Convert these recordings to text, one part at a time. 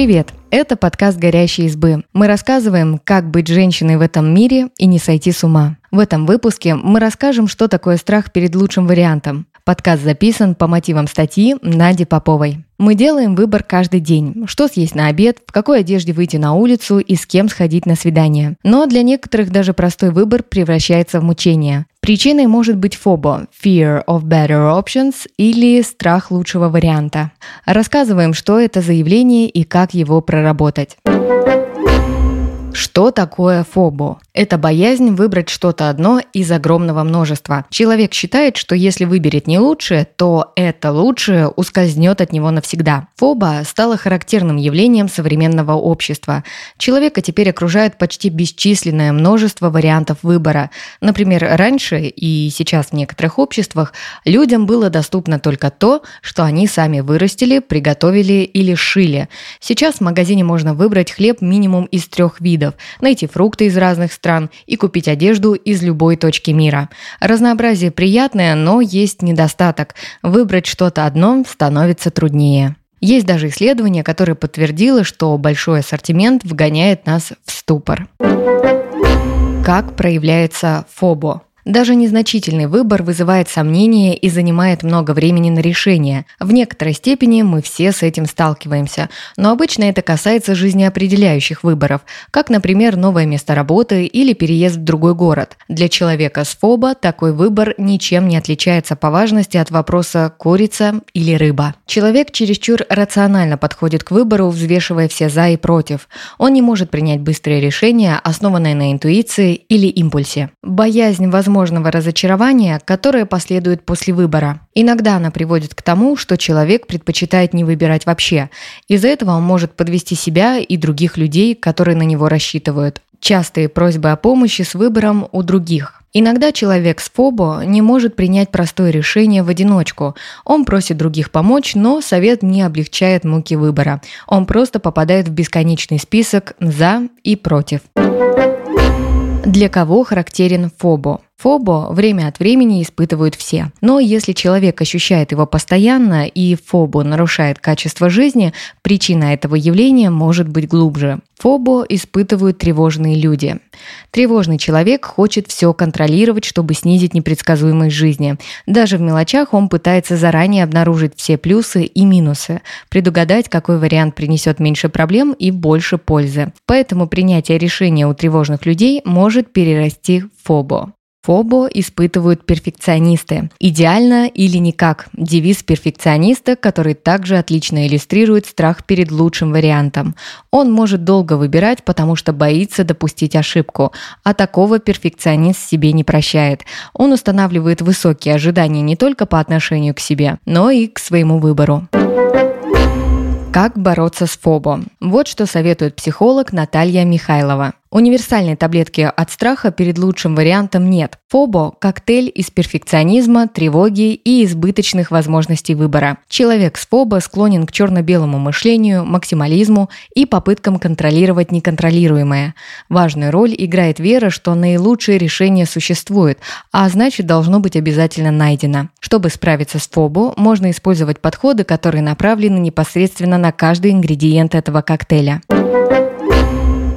Привет! Это подкаст «Горящие избы». Мы рассказываем, как быть женщиной в этом мире и не сойти с ума. В этом выпуске мы расскажем, что такое страх перед лучшим вариантом. Подкаст записан по мотивам статьи Нади Поповой. Мы делаем выбор каждый день. Что съесть на обед, в какой одежде выйти на улицу и с кем сходить на свидание. Но для некоторых даже простой выбор превращается в мучение. Причиной может быть фобо – fear of better options или страх лучшего варианта. Рассказываем, что это за явление и как его проработать. Что такое фобо? Это боязнь выбрать что-то одно из огромного множества. Человек считает, что если выберет не лучшее, то это лучшее ускользнет от него навсегда. Фоба стала характерным явлением современного общества. Человека теперь окружает почти бесчисленное множество вариантов выбора. Например, раньше и сейчас в некоторых обществах людям было доступно только то, что они сами вырастили, приготовили или шили. Сейчас в магазине можно выбрать хлеб минимум из трех видов, найти фрукты из разных стран и купить одежду из любой точки мира. Разнообразие приятное, но есть недостаток. Выбрать что-то одно становится труднее. Есть даже исследование, которое подтвердило, что большой ассортимент вгоняет нас в ступор. Как проявляется фобо? Даже незначительный выбор вызывает сомнения и занимает много времени на решение. В некоторой степени мы все с этим сталкиваемся, но обычно это касается жизнеопределяющих выборов, как, например, новое место работы или переезд в другой город. Для человека с ФОБа такой выбор ничем не отличается по важности от вопроса «курица или рыба». Человек чересчур рационально подходит к выбору, взвешивая все «за» и «против». Он не может принять быстрое решение, основанное на интуиции или импульсе. Боязнь возможности возможного разочарования, которое последует после выбора. Иногда она приводит к тому, что человек предпочитает не выбирать вообще. Из-за этого он может подвести себя и других людей, которые на него рассчитывают. Частые просьбы о помощи с выбором у других. Иногда человек с ФОБО не может принять простое решение в одиночку. Он просит других помочь, но совет не облегчает муки выбора. Он просто попадает в бесконечный список «за» и «против». Для кого характерен ФОБО? Фобо время от времени испытывают все. Но если человек ощущает его постоянно и фобо нарушает качество жизни, причина этого явления может быть глубже. Фобо испытывают тревожные люди. Тревожный человек хочет все контролировать, чтобы снизить непредсказуемость жизни. Даже в мелочах он пытается заранее обнаружить все плюсы и минусы, предугадать, какой вариант принесет меньше проблем и больше пользы. Поэтому принятие решения у тревожных людей может перерасти в фобо. Фобо испытывают перфекционисты. Идеально или никак – девиз перфекциониста, который также отлично иллюстрирует страх перед лучшим вариантом. Он может долго выбирать, потому что боится допустить ошибку, а такого перфекционист себе не прощает. Он устанавливает высокие ожидания не только по отношению к себе, но и к своему выбору. Как бороться с фобо? Вот что советует психолог Наталья Михайлова. Универсальной таблетки от страха перед лучшим вариантом нет. Фобо – коктейль из перфекционизма, тревоги и избыточных возможностей выбора. Человек с фобо склонен к черно-белому мышлению, максимализму и попыткам контролировать неконтролируемое. Важную роль играет вера, что наилучшее решение существует, а значит должно быть обязательно найдено. Чтобы справиться с фобо, можно использовать подходы, которые направлены непосредственно на каждый ингредиент этого коктейля.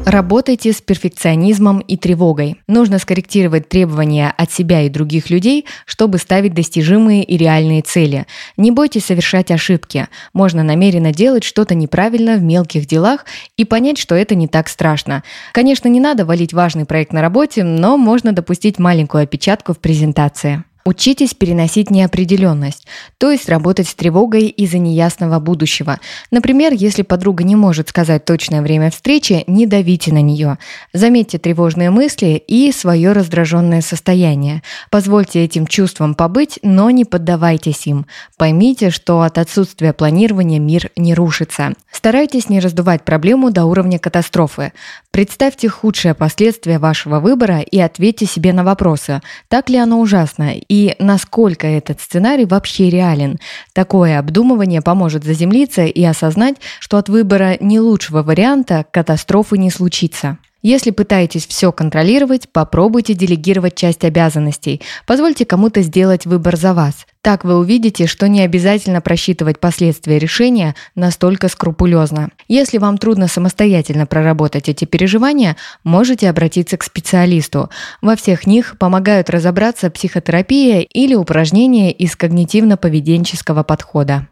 Работайте с перфекционизмом и тревогой. Нужно скорректировать требования от себя и других людей, чтобы ставить достижимые и реальные цели. Не бойтесь совершать ошибки. Можно намеренно делать что-то неправильно в мелких делах и понять, что это не так страшно. Конечно, не надо валить важный проект на работе, но можно допустить маленькую опечатку в презентации. Учитесь переносить неопределенность, то есть работать с тревогой из-за неясного будущего. Например, если подруга не может сказать точное время встречи, не давите на нее. Заметьте тревожные мысли и свое раздраженное состояние. Позвольте этим чувствам побыть, но не поддавайтесь им. Поймите, что от отсутствия планирования мир не рушится. Старайтесь не раздувать проблему до уровня катастрофы. Представьте худшие последствия вашего выбора и ответьте себе на вопросы, так ли оно ужасно и насколько этот сценарий вообще реален. Такое обдумывание поможет заземлиться и осознать, что от выбора не лучшего варианта катастрофы не случится. Если пытаетесь все контролировать, попробуйте делегировать часть обязанностей. Позвольте кому-то сделать выбор за вас. Так вы увидите, что не обязательно просчитывать последствия решения настолько скрупулезно. Если вам трудно самостоятельно проработать эти переживания, можете обратиться к специалисту. Во всех них помогают разобраться психотерапия или упражнения из когнитивно-поведенческого подхода.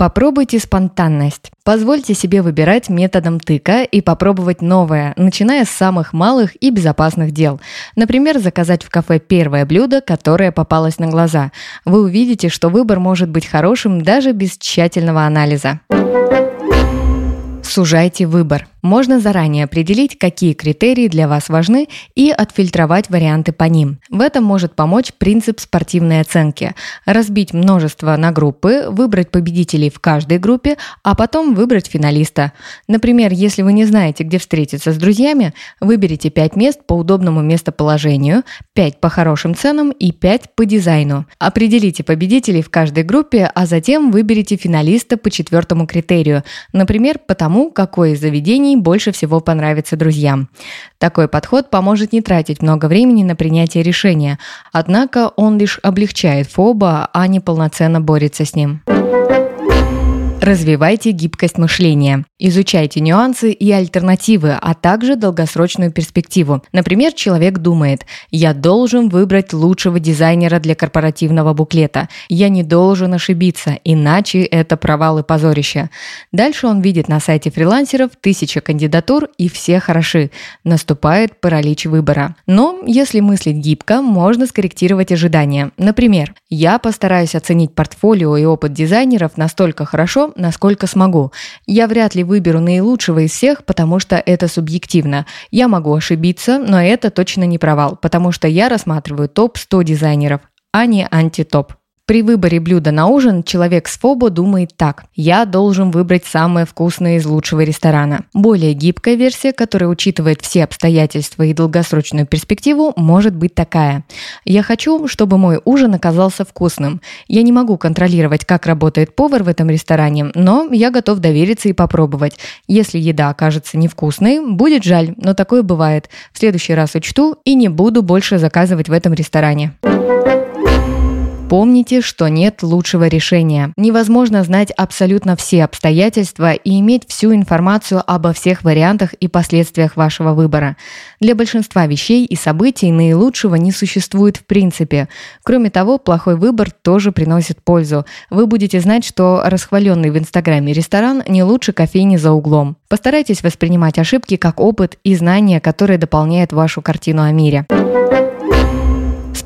Попробуйте спонтанность. Позвольте себе выбирать методом тыка и попробовать новое, начиная с самых малых и безопасных дел. Например, заказать в кафе первое блюдо, которое попалось на глаза. Вы увидите, что выбор может быть хорошим даже без тщательного анализа. Сужайте выбор. Можно заранее определить, какие критерии для вас важны и отфильтровать варианты по ним. В этом может помочь принцип спортивной оценки. Разбить множество на группы, выбрать победителей в каждой группе, а потом выбрать финалиста. Например, если вы не знаете, где встретиться с друзьями, выберите 5 мест по удобному местоположению, 5 по хорошим ценам и 5 по дизайну. Определите победителей в каждой группе, а затем выберите финалиста по четвертому критерию, например, по тому, какое из заведений компаний больше всего понравится друзьям. Такой подход поможет не тратить много времени на принятие решения, однако он лишь облегчает фоба, а не полноценно борется с ним. Развивайте гибкость мышления. Изучайте нюансы и альтернативы, а также долгосрочную перспективу. Например, человек думает, я должен выбрать лучшего дизайнера для корпоративного буклета. Я не должен ошибиться, иначе это провал и позорище. Дальше он видит на сайте фрилансеров тысяча кандидатур и все хороши. Наступает паралич выбора. Но если мыслить гибко, можно скорректировать ожидания. Например, я постараюсь оценить портфолио и опыт дизайнеров настолько хорошо, насколько смогу. Я вряд ли выберу наилучшего из всех, потому что это субъективно. Я могу ошибиться, но это точно не провал, потому что я рассматриваю топ-100 дизайнеров, а не антитоп. При выборе блюда на ужин человек с ФОБО думает так. Я должен выбрать самое вкусное из лучшего ресторана. Более гибкая версия, которая учитывает все обстоятельства и долгосрочную перспективу, может быть такая. Я хочу, чтобы мой ужин оказался вкусным. Я не могу контролировать, как работает повар в этом ресторане, но я готов довериться и попробовать. Если еда окажется невкусной, будет жаль, но такое бывает. В следующий раз учту и не буду больше заказывать в этом ресторане. Помните, что нет лучшего решения. Невозможно знать абсолютно все обстоятельства и иметь всю информацию обо всех вариантах и последствиях вашего выбора. Для большинства вещей и событий наилучшего не существует в принципе. Кроме того, плохой выбор тоже приносит пользу. Вы будете знать, что расхваленный в Инстаграме ресторан не лучше кофейни за углом. Постарайтесь воспринимать ошибки как опыт и знания, которые дополняют вашу картину о мире.